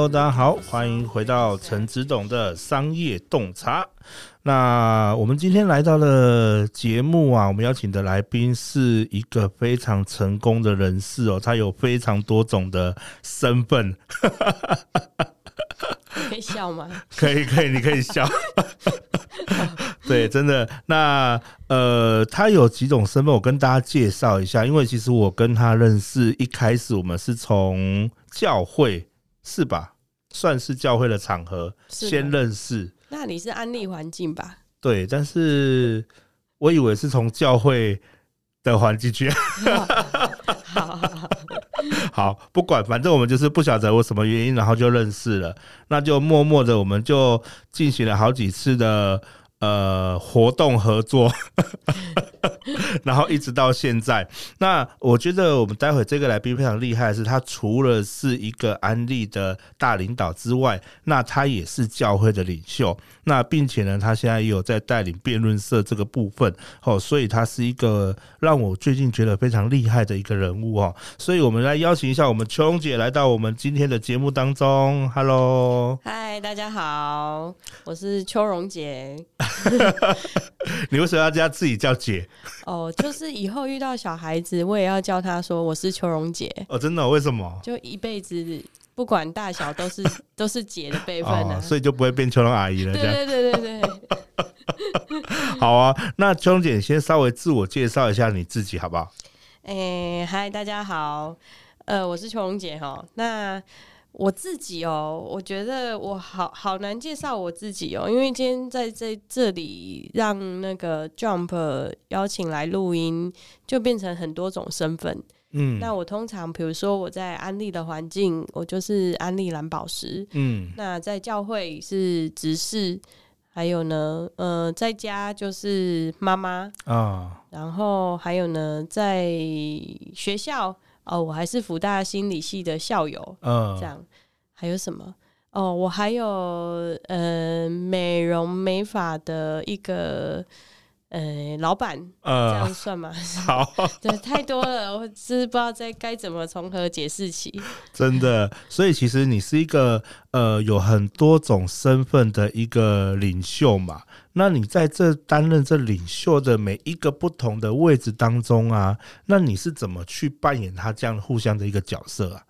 Hello，大家好，欢迎回到陈子董的商业洞察。那我们今天来到了节目啊，我们邀请的来宾是一个非常成功的人士哦，他有非常多种的身份。可以笑吗？可以，可以，你可以笑。对，真的。那呃，他有几种身份，我跟大家介绍一下。因为其实我跟他认识，一开始我们是从教会，是吧？算是教会的场合先认识。那你是安利环境吧？对，但是我以为是从教会的环境去。好，好，好，好，不管，反正我们就是不晓得我什么原因，然后就认识了。那就默默的，我们就进行了好几次的。呃，活动合作，然后一直到现在。那我觉得我们待会这个来宾非常厉害的是，他除了是一个安利的大领导之外，那他也是教会的领袖。那并且呢，他现在也有在带领辩论社这个部分哦，所以他是一个让我最近觉得非常厉害的一个人物哦。所以我们来邀请一下我们秋蓉姐来到我们今天的节目当中。Hello，嗨，大家好，我是秋蓉姐。你为什么要叫自己叫姐？哦，就是以后遇到小孩子，我也要叫他说我是秋荣姐。哦，真的？为什么？就一辈子不管大小都是 都是姐的辈分呢、啊哦，所以就不会变秋荣阿姨了。对对对对对。好啊，那秋荣姐你先稍微自我介绍一下你自己好不好？哎、欸，嗨，大家好，呃，我是秋荣姐哈。那我自己哦，我觉得我好好难介绍我自己哦，因为今天在在这里让那个 Jump 邀请来录音，就变成很多种身份。嗯，那我通常比如说我在安利的环境，我就是安利蓝宝石。嗯，那在教会是执事，还有呢，呃，在家就是妈妈啊，然后还有呢，在学校。哦，我还是福大心理系的校友，嗯，这样还有什么？哦，我还有呃美容美发的一个呃老板，呃，这样算吗？好，对，太多了，我是不知道在该怎么从何解释起。真的，所以其实你是一个呃有很多种身份的一个领袖嘛。那你在这担任这领袖的每一个不同的位置当中啊，那你是怎么去扮演他这样互相的一个角色啊？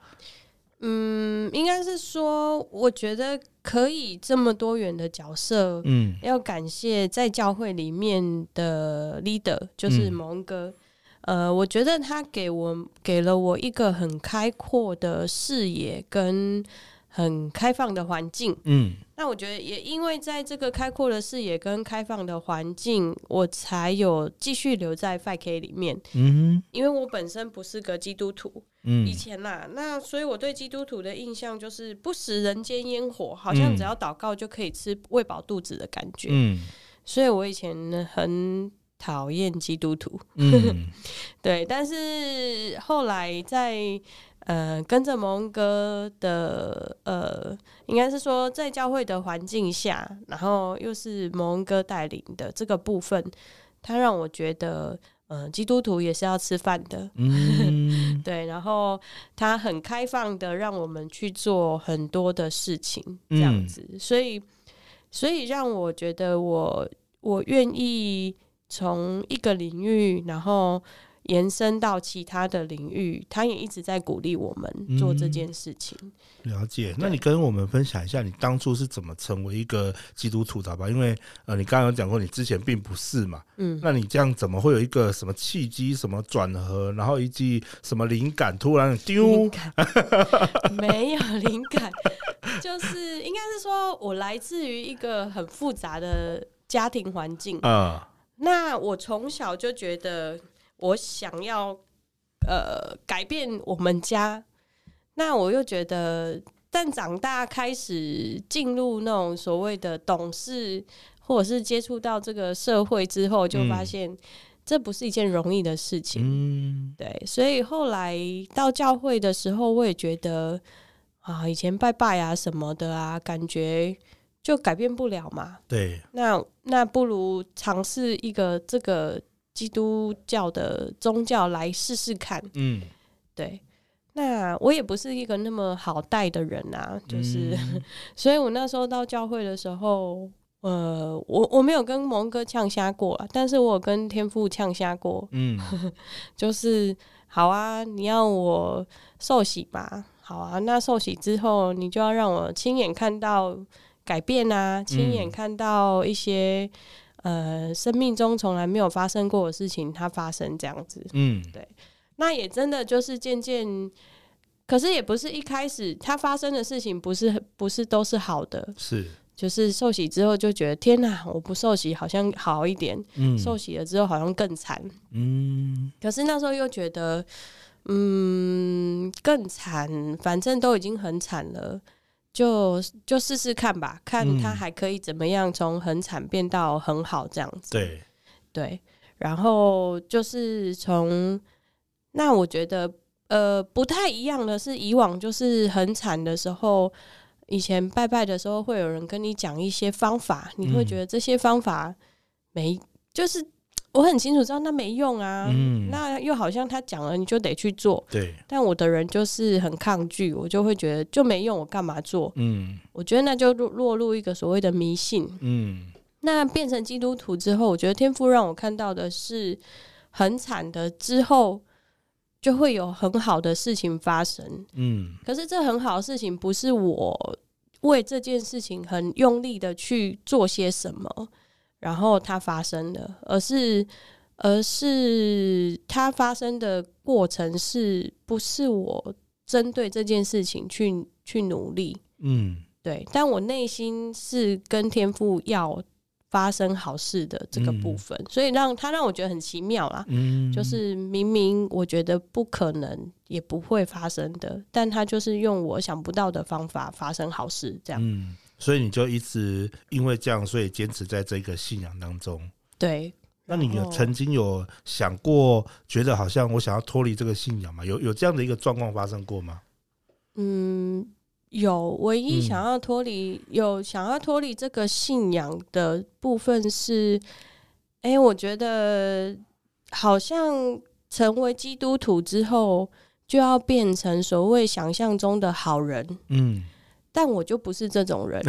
嗯，应该是说，我觉得可以这么多元的角色，嗯，要感谢在教会里面的 leader，就是蒙哥，嗯，呃，我觉得他给我给了我一个很开阔的视野跟很开放的环境，嗯。那我觉得也因为在这个开阔的视野跟开放的环境，我才有继续留在 f i K 里面。嗯，因为我本身不是个基督徒，嗯，以前啦，那所以我对基督徒的印象就是不食人间烟火，好像只要祷告就可以吃喂饱肚子的感觉。嗯，所以我以前很讨厌基督徒。嗯，对，但是后来在。呃，跟着蒙哥的呃，应该是说在教会的环境下，然后又是蒙哥带领的这个部分，他让我觉得，呃，基督徒也是要吃饭的，嗯、对。然后他很开放的让我们去做很多的事情，这样子，嗯、所以，所以让我觉得我我愿意从一个领域，然后。延伸到其他的领域，他也一直在鼓励我们做这件事情。嗯、了解，那你跟我们分享一下，你当初是怎么成为一个基督徒的吧？因为呃，你刚刚有讲过，你之前并不是嘛。嗯，那你这样怎么会有一个什么契机、什么转合，然后以及什么灵感，突然丢？没有灵感，就是应该是说我来自于一个很复杂的家庭环境啊。嗯、那我从小就觉得。我想要呃改变我们家，那我又觉得，但长大开始进入那种所谓的懂事，或者是接触到这个社会之后，就发现这不是一件容易的事情。嗯，对，所以后来到教会的时候，我也觉得啊，以前拜拜啊什么的啊，感觉就改变不了嘛。对，那那不如尝试一个这个。基督教的宗教来试试看，嗯，对。那我也不是一个那么好带的人啊，就是，嗯、所以我那时候到教会的时候，呃，我我没有跟蒙哥呛虾过啊，但是我有跟天父呛虾过，嗯，就是好啊，你要我受洗吧，好啊，那受洗之后，你就要让我亲眼看到改变啊，亲眼看到一些、嗯、呃生命中从来没有发生过的事情，它发生这样子，嗯，对。那也真的就是渐渐，可是也不是一开始它发生的事情不是不是都是好的，是。就是受洗之后就觉得天哪，我不受洗好像好一点，嗯，受洗了之后好像更惨，嗯，可是那时候又觉得，嗯，更惨，反正都已经很惨了，就就试试看吧，看他还可以怎么样，从很惨变到很好这样子，对。对，然后就是从。那我觉得，呃，不太一样的是，以往就是很惨的时候，以前拜拜的时候，会有人跟你讲一些方法，你会觉得这些方法没，就是我很清楚知道那没用啊，嗯，那又好像他讲了你就得去做，对，但我的人就是很抗拒，我就会觉得就没用，我干嘛做？嗯，我觉得那就落落入一个所谓的迷信，嗯，那变成基督徒之后，我觉得天父让我看到的是很惨的之后。就会有很好的事情发生，嗯，可是这很好的事情不是我为这件事情很用力的去做些什么，然后它发生的，而是而是它发生的过程是不是我针对这件事情去去努力，嗯，对，但我内心是跟天赋要。发生好事的这个部分，嗯、所以让他让我觉得很奇妙啦。嗯，就是明明我觉得不可能也不会发生的，但他就是用我想不到的方法发生好事，这样。嗯，所以你就一直因为这样，所以坚持在这个信仰当中。对，那你有曾经有想过，觉得好像我想要脱离这个信仰吗？有有这样的一个状况发生过吗？嗯。有唯一想要脱离、嗯、有想要脱离这个信仰的部分是，哎、欸，我觉得好像成为基督徒之后就要变成所谓想象中的好人，嗯，但我就不是这种人，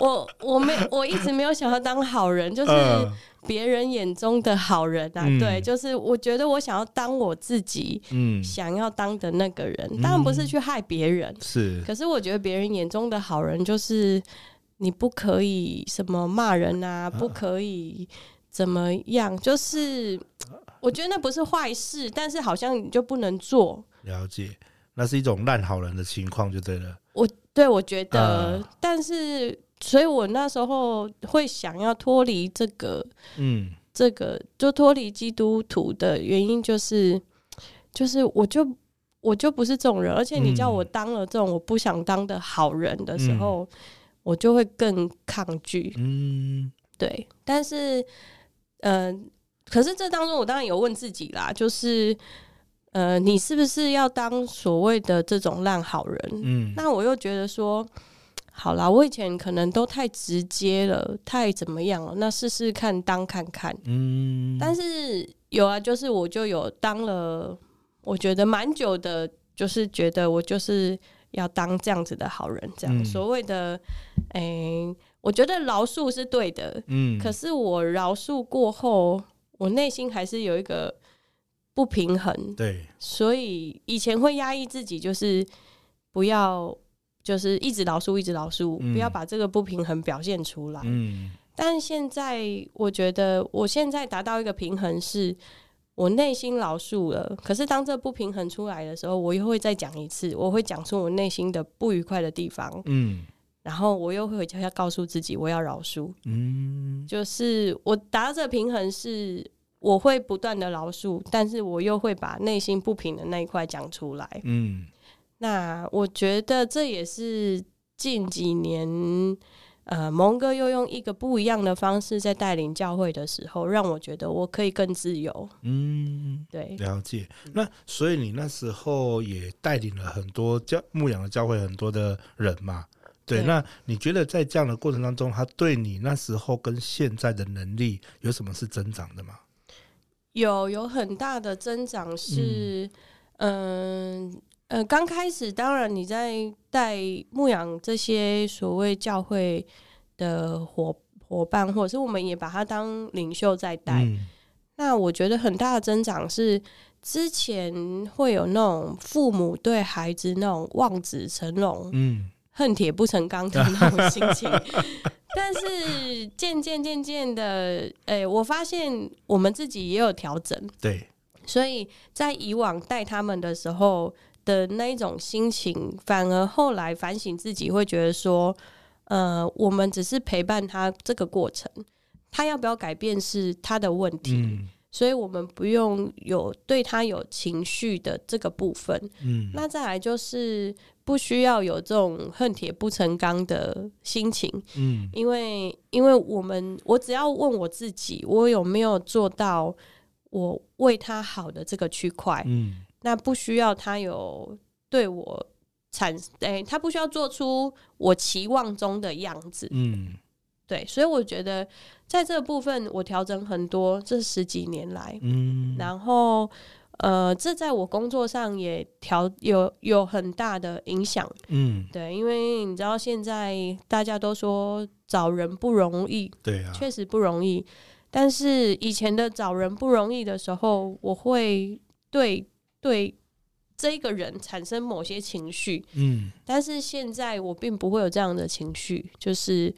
我我没我一直没有想要当好人，就是。呃别人眼中的好人啊，嗯、对，就是我觉得我想要当我自己，嗯想要当的那个人，嗯、当然不是去害别人，是。可是我觉得别人眼中的好人，就是你不可以什么骂人啊，不可以怎么样，就是我觉得那不是坏事，但是好像你就不能做。了解，那是一种烂好人的情况，就对了。我对我觉得，呃、但是。所以我那时候会想要脱离这个，嗯，这个就脱离基督徒的原因就是，就是我就我就不是这种人，而且你叫我当了这种我不想当的好人的时候，嗯、我就会更抗拒，嗯，对。但是，嗯、呃，可是这当中我当然有问自己啦，就是，呃，你是不是要当所谓的这种烂好人？嗯，那我又觉得说。好啦，我以前可能都太直接了，太怎么样了？那试试看当看看，嗯。但是有啊，就是我就有当了，我觉得蛮久的，就是觉得我就是要当这样子的好人，这样、嗯、所谓的，哎、欸，我觉得饶恕是对的，嗯。可是我饶恕过后，我内心还是有一个不平衡，对。所以以前会压抑自己，就是不要。就是一直饶恕，一直饶恕，嗯、不要把这个不平衡表现出来。嗯，但现在我觉得，我现在达到一个平衡，是我内心饶恕了。可是当这不平衡出来的时候，我又会再讲一次，我会讲出我内心的不愉快的地方。嗯，然后我又会回家告诉自己，我要饶恕。嗯，就是我达到这个平衡，是我会不断的饶恕，但是我又会把内心不平的那一块讲出来。嗯。那我觉得这也是近几年，呃，蒙哥又用一个不一样的方式在带领教会的时候，让我觉得我可以更自由。嗯，对，了解。那所以你那时候也带领了很多教牧养的教会很多的人嘛？对。对，那你觉得在这样的过程当中，他对你那时候跟现在的能力有什么是增长的吗？有有很大的增长是，嗯呃，刚开始当然你在带牧养这些所谓教会的伙伙伴，或者是我们也把他当领袖在带。嗯、那我觉得很大的增长是，之前会有那种父母对孩子那种望子成龙，嗯，恨铁不成钢的那种心情。但是渐渐渐渐的，哎、欸，我发现我们自己也有调整。对，所以在以往带他们的时候的那一种心情，反而后来反省自己，会觉得说，呃，我们只是陪伴他这个过程，他要不要改变是他的问题。嗯所以我们不用有对他有情绪的这个部分，嗯，那再来就是不需要有这种恨铁不成钢的心情，嗯，因为因为我们我只要问我自己，我有没有做到我为他好的这个区块，嗯，那不需要他有对我产，哎、欸，他不需要做出我期望中的样子，嗯。对，所以我觉得在这部分我调整很多，这十几年来，嗯，然后呃，这在我工作上也调有有很大的影响，嗯，对，因为你知道现在大家都说找人不容易，对啊，确实不容易，但是以前的找人不容易的时候，我会对对这个人产生某些情绪，嗯，但是现在我并不会有这样的情绪，就是。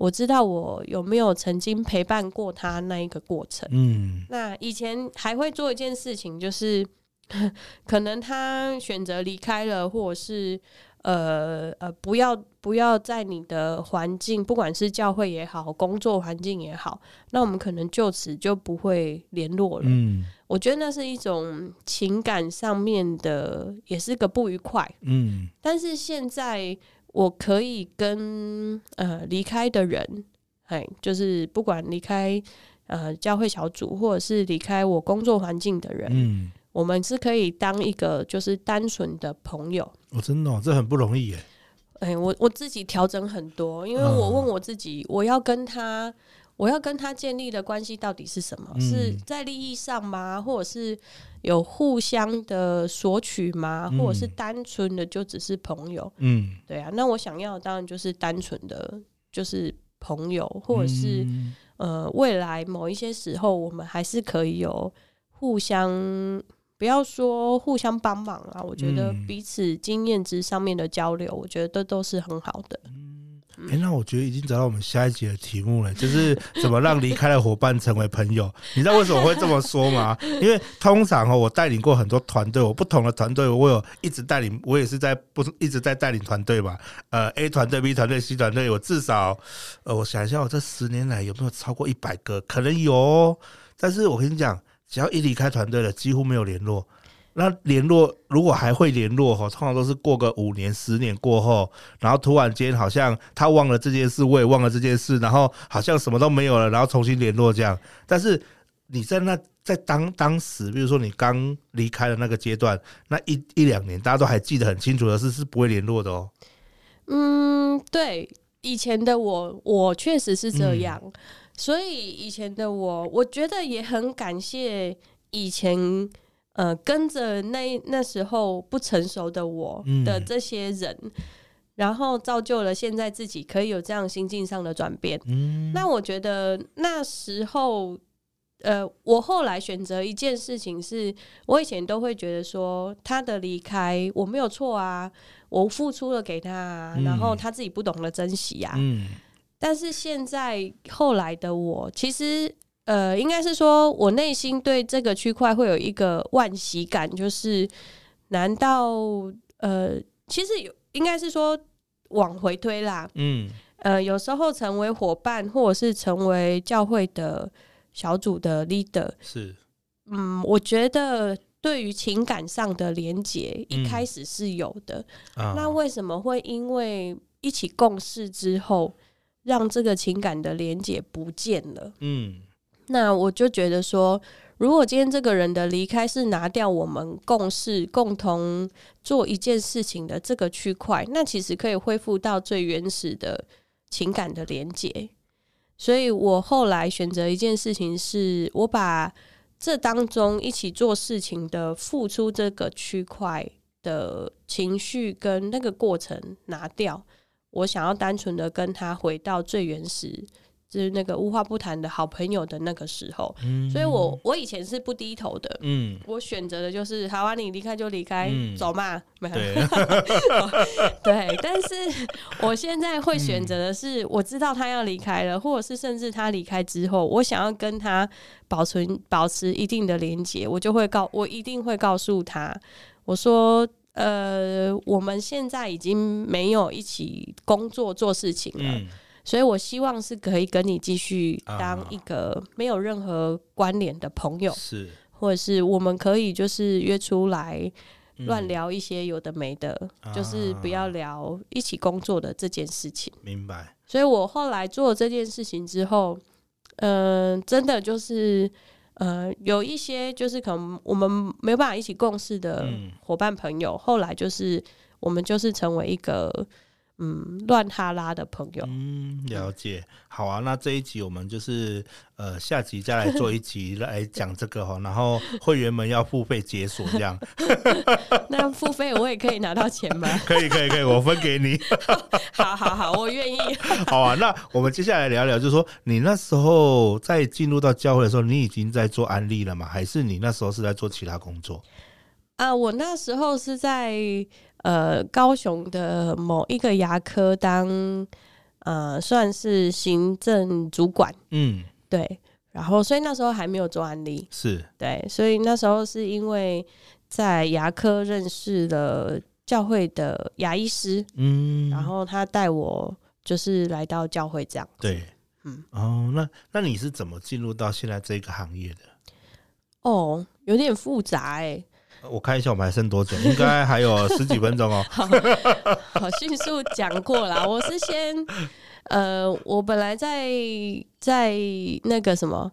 我知道我有没有曾经陪伴过他那一个过程。嗯，那以前还会做一件事情，就是 可能他选择离开了，或者是呃呃，不要不要在你的环境，不管是教会也好，工作环境也好，那我们可能就此就不会联络了。嗯，我觉得那是一种情感上面的，也是个不愉快。嗯，但是现在。我可以跟呃离开的人，哎，就是不管离开呃教会小组，或者是离开我工作环境的人，嗯，我们是可以当一个就是单纯的朋友。哦，真的哦，这很不容易耶。哎，我我自己调整很多，因为我问我自己，我要跟他。我要跟他建立的关系到底是什么？嗯、是在利益上吗？或者是有互相的索取吗？嗯、或者是单纯的就只是朋友？嗯，对啊。那我想要的当然就是单纯的，就是朋友，或者是、嗯、呃，未来某一些时候，我们还是可以有互相，不要说互相帮忙啊。我觉得彼此经验值上面的交流，我觉得都都是很好的。哎、欸，那我觉得已经找到我们下一集的题目了，就是怎么让离开的伙伴成为朋友。你知道为什么会这么说吗？因为通常哦，我带领过很多团队，我不同的团队，我有一直带领，我也是在不一直在带领团队嘛。呃，A 团队、B 团队、C 团队，我至少呃，我想一下，我这十年来有没有超过一百个？可能有哦，但是我跟你讲，只要一离开团队了，几乎没有联络。那联络如果还会联络哈，通常都是过个五年、十年过后，然后突然间好像他忘了这件事，我也忘了这件事，然后好像什么都没有了，然后重新联络这样。但是你在那在当当时，比如说你刚离开的那个阶段，那一一两年，大家都还记得很清楚的事，是不会联络的哦。嗯，对，以前的我，我确实是这样，所以以前的我，我觉得也很感谢以前。呃，跟着那那时候不成熟的我的这些人，嗯、然后造就了现在自己可以有这样心境上的转变。嗯，那我觉得那时候，呃，我后来选择一件事情是，我以前都会觉得说他的离开我没有错啊，我付出了给他，啊，嗯、然后他自己不懂得珍惜啊。嗯，但是现在后来的我，其实。呃，应该是说，我内心对这个区块会有一个惋惜感，就是难道呃，其实有应该是说往回推啦，嗯，呃，有时候成为伙伴或者是成为教会的小组的 leader 是，嗯，我觉得对于情感上的连结一开始是有的，嗯，那为什么会因为一起共事之后，让这个情感的连结不见了？嗯。那我就觉得说，如果今天这个人的离开是拿掉我们共事、共同做一件事情的这个区块，那其实可以恢复到最原始的情感的连接。所以我后来选择一件事情是，我把这当中一起做事情的付出这个区块的情绪跟那个过程拿掉，我想要单纯的跟他回到最原始。就是那个无话不谈的好朋友的那个时候，嗯、所以我我以前是不低头的，嗯，我选择的就是好啊，你离开就离开，嗯、走嘛，没有，对，对，但是我现在会选择的是，我知道他要离开了，或者是甚至他离开之后，我想要跟他保存保持一定的连接，我就会告，我一定会告诉他，我说，呃，我们现在已经没有一起工作做事情了。嗯所以，我希望是可以跟你继续当一个没有任何关联的朋友，是，或者是我们可以就是约出来乱聊一些有的没的，就是不要聊一起工作的这件事情。明白。所以我后来做了这件事情之后，嗯，真的就是，呃，有一些就是可能我们没有办法一起共事的伙伴朋友，后来就是我们就是成为一个。嗯，乱哈拉的朋友。嗯，了解。好啊，那这一集我们就是呃，下集再来做一集来讲这个哈，然后会员们要付费解锁这样。那付费我也可以拿到钱吗？可以，可以，可以，我分给你。好好好，我愿意。好啊，那我们接下来聊聊，就是说你那时候在进入到教会的时候，你已经在做安利了吗？还是你那时候是在做其他工作？啊，我那时候是在。呃，高雄的某一个牙科当呃，算是行政主管，嗯，对。然后，所以那时候还没有做案例，是对。所以那时候是因为在牙科认识了教会的牙医师，嗯，然后他带我就是来到教会这样，对，嗯，哦，那那你是怎么进入到现在这个行业的？哦，有点复杂哎、欸。我看一下，我们还剩多久？应该还有十几分钟哦。好，好，迅速讲过啦。我是先，呃，我本来在在那个什么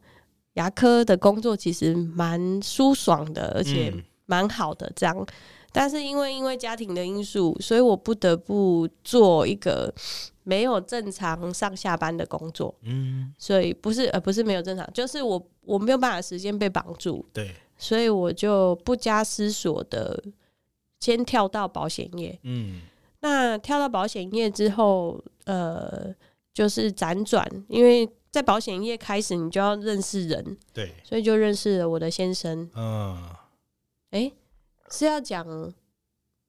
牙科的工作，其实蛮舒爽的，而且蛮好的这样。但是因为因为家庭的因素，所以我不得不做一个没有正常上下班的工作。嗯，所以不是呃不是没有正常，就是我我没有办法时间被绑住。对。所以我就不加思索的先跳到保险业。嗯，那跳到保险业之后，呃，就是辗转，因为在保险业开始，你就要认识人，对，所以就认识了我的先生。嗯，哎，是要讲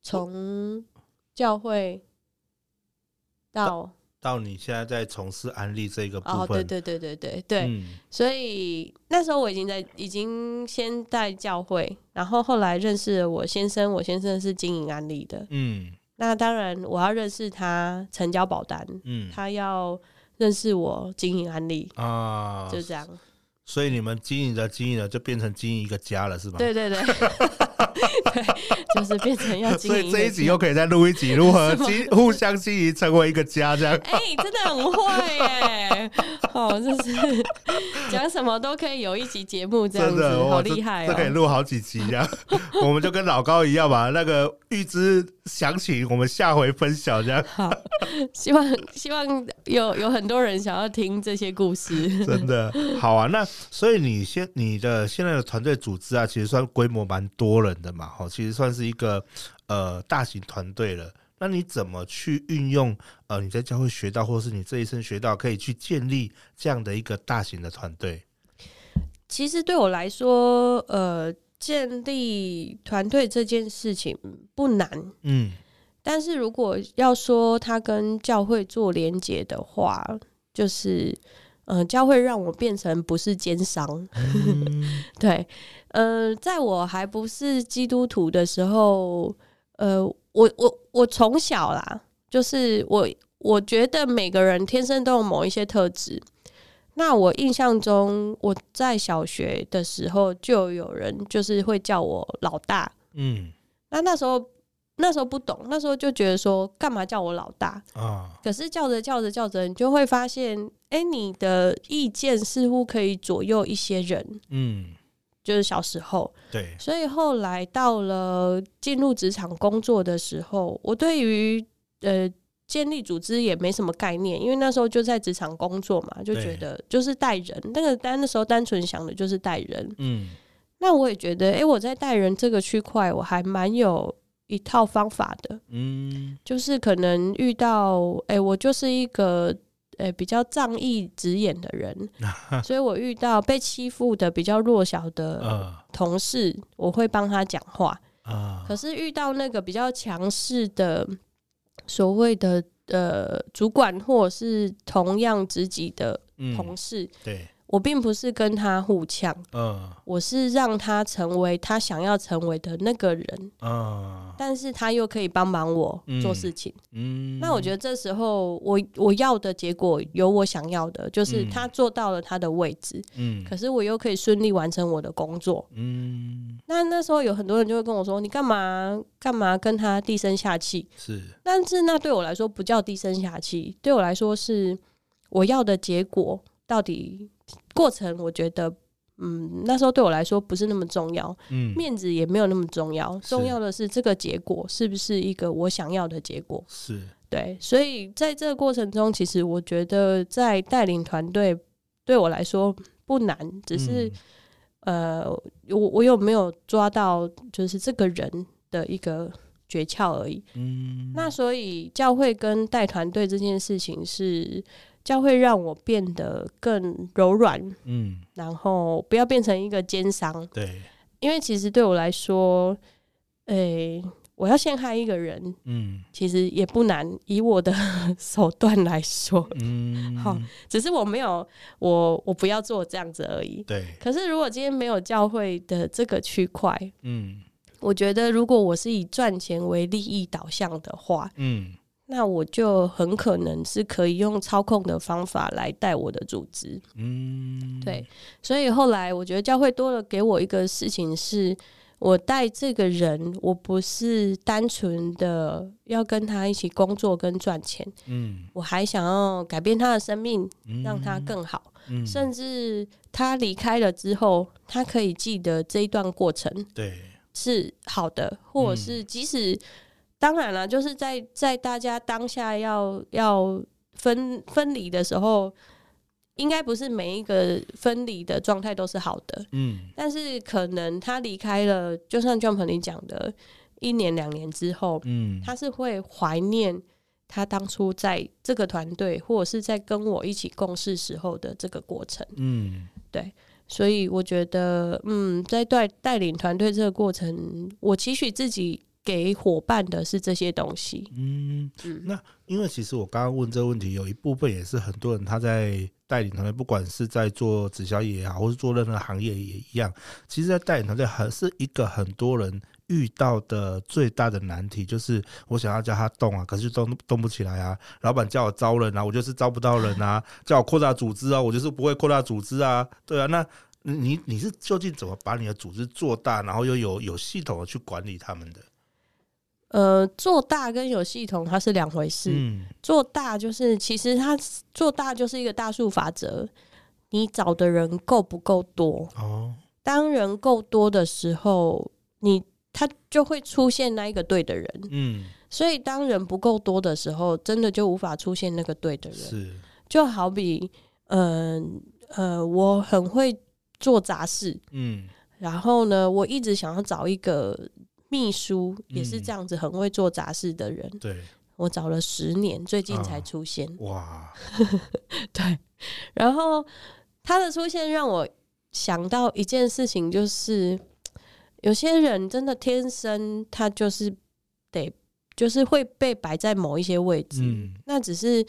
从教会到。到你现在在从事安利这个部分，哦，对对对对对对，嗯、所以那时候我已经在，已经先在教会，然后后来认识了我先生，我先生是经营安利的，嗯，那当然我要认识他成交保单，嗯，他要认识我经营安利啊，就这样。所以你们经营着经营着，就变成经营一个家了，是吧？对对对，对，就是变成要经营。所以这一集又可以再录一集，如何经 互相经营成为一个家，这样。哎、欸，真的很会耶！哦，就是讲什么都可以有一集节目这样子，真的好厉害哦！这可以录好几集这样。我们就跟老高一样吧，那个预知详情，我们下回分享这样。好，希望希望有有很多人想要听这些故事。真的好啊，那。所以你现你的现在的团队组织啊，其实算规模蛮多人的嘛，哈，其实算是一个呃大型团队了。那你怎么去运用呃你在教会学到，或是你这一生学到，可以去建立这样的一个大型的团队？其实对我来说，呃，建立团队这件事情不难，嗯，但是如果要说他跟教会做连接的话，就是。嗯、呃，教会让我变成不是奸商，嗯、对，呃，在我还不是基督徒的时候，呃，我我我从小啦，就是我我觉得每个人天生都有某一些特质。那我印象中，我在小学的时候就有人就是会叫我老大，嗯，那那时候。那时候不懂，那时候就觉得说，干嘛叫我老大啊？可是叫着叫着叫着，你就会发现，哎、欸，你的意见似乎可以左右一些人。嗯，就是小时候，对，所以后来到了进入职场工作的时候，我对于呃建立组织也没什么概念，因为那时候就在职场工作嘛，就觉得就是带人。那个单那时候单纯想的就是带人。嗯。那我也觉得，哎、欸，我在带人这个区块，我还蛮有一套方法的。嗯，就是可能遇到，哎、欸，我就是一个，哎、欸，比较仗义直言的人，所以我遇到被欺负的比较弱小的同事，呃、我会帮他讲话。呃、可是遇到那个比较强势的所谓的呃主管，或者是同样职级的同事，嗯、对。我并不是跟他互呛，嗯，我是让他成为他想要成为的那个人，嗯，但是他又可以帮忙我做事情，嗯，那我觉得这时候我我要的结果有我想要的，就是他做到了他的位置，嗯，可是我又可以顺利完成我的工作，嗯，那那时候有很多人就会跟我说，你干嘛干嘛跟他低声下气？是，但是那对我来说不叫低声下气，对我来说是我要的结果到底。过程我觉得，嗯，那时候对我来说不是那么重要，嗯，面子也没有那么重要，重要的是这个结果是不是一个我想要的结果？是对，所以在这个过程中，其实我觉得在带领团队对我来说不难，只是、嗯、呃，我我有没有抓到就是这个人的一个诀窍而已。嗯，那所以教会跟带团队这件事情是。教会让我变得更柔软，嗯，然后不要变成一个奸商，对，因为其实对我来说，诶、欸，我要陷害一个人，嗯，其实也不难，以我的 手段来说，嗯，好，只是我没有，我我不要做这样子而已，对。可是如果今天没有教会的这个区块，嗯，我觉得如果我是以赚钱为利益导向的话，嗯。那我就很可能是可以用操控的方法来带我的组织，嗯，对，所以后来我觉得教会多了给我一个事情是，我带这个人，我不是单纯的要跟他一起工作跟赚钱，嗯，我还想要改变他的生命，让他更好，嗯，甚至他离开了之后，他可以记得这一段过程，对，是好的，或者是即使。当然了，就是在在大家当下要要分分离的时候，应该不是每一个分离的状态都是好的。嗯，但是可能他离开了，就像 Jump 你讲的，一年两年之后，嗯，他是会怀念他当初在这个团队或者是在跟我一起共事时候的这个过程。嗯，对，所以我觉得，嗯，在带带领团队这个过程，我期许自己。给伙伴的是这些东西。嗯，那因为其实我刚刚问这个问题，有一部分也是很多人他在带领团队，不管是在做直销也好，或是做任何行业也一样。其实，在带领团队还是一个很多人遇到的最大的难题，就是我想要叫他动啊，可是动动不起来啊。老板叫我招人啊，我就是招不到人啊。叫我扩大组织啊，我就是不会扩大组织啊。对啊，那你你是究竟怎么把你的组织做大，然后又有有系统的去管理他们的？呃，做大跟有系统它是两回事。嗯，做大就是其实它做大就是一个大数法则，你找的人够不够多？哦，当人够多的时候，你他就会出现那一个对的人。嗯，所以当人不够多的时候，真的就无法出现那个对的人。是，就好比，嗯呃，呃，我很会做杂事。嗯，然后呢，我一直想要找一个。秘书也是这样子，很会做杂事的人。嗯、对，我找了十年，最近才出现。啊、哇，对。然后他的出现让我想到一件事情，就是有些人真的天生他就是得，就是会被摆在某一些位置。嗯，那只是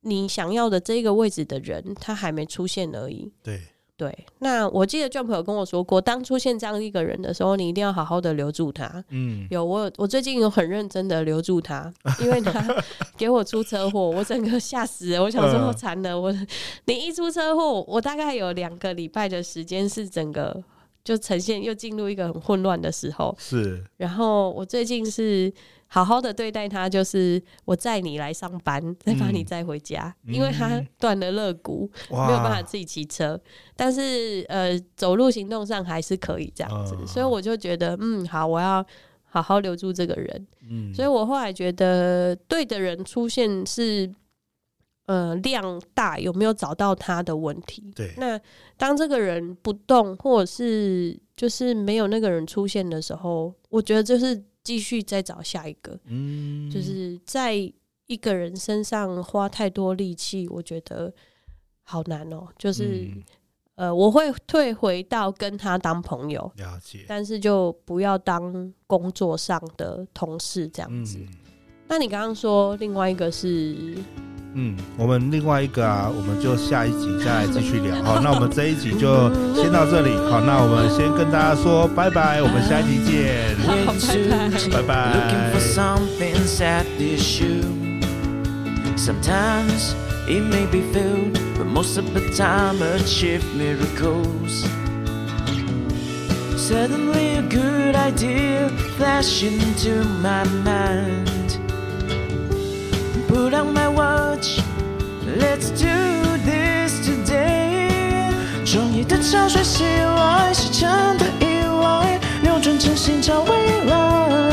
你想要的这个位置的人，他还没出现而已。对。对，那我记得 Jump 有跟我说过，当出现这样一个人的时候，你一定要好好的留住他。嗯，有我，我最近有很认真的留住他，因为他 给我出车祸，我整个吓死了。我想说惨了，我你一出车祸，我大概有两个礼拜的时间是整个就呈现又进入一个很混乱的时候。是，然后我最近是。好好的对待他，就是我载你来上班，再把你载回家，嗯、因为他断了肋骨，没有办法自己骑车，但是呃，走路行动上还是可以这样子，呃、所以我就觉得，嗯，好，我要好好留住这个人。嗯，所以我后来觉得，对的人出现是，呃量大，有没有找到他的问题？对。那当这个人不动，或者是就是没有那个人出现的时候，我觉得就是继续再找下一个。嗯，就是在一个人身上花太多力气，我觉得好难哦。就是。嗯呃，我会退回到跟他当朋友，了解，但是就不要当工作上的同事这样子。嗯、那你刚刚说另外一个是，嗯，我们另外一个啊，我们就下一集再来继续聊。好，那我们这一集就先到这里。好，那我们先跟大家说拜拜，我们下一集见，拜拜，拜拜。But most of the time achieve miracles Suddenly a good idea flashed into my mind put on my watch. Let's do this today. today。创意的潮水袭来，是真的意外，扭转真心找未来。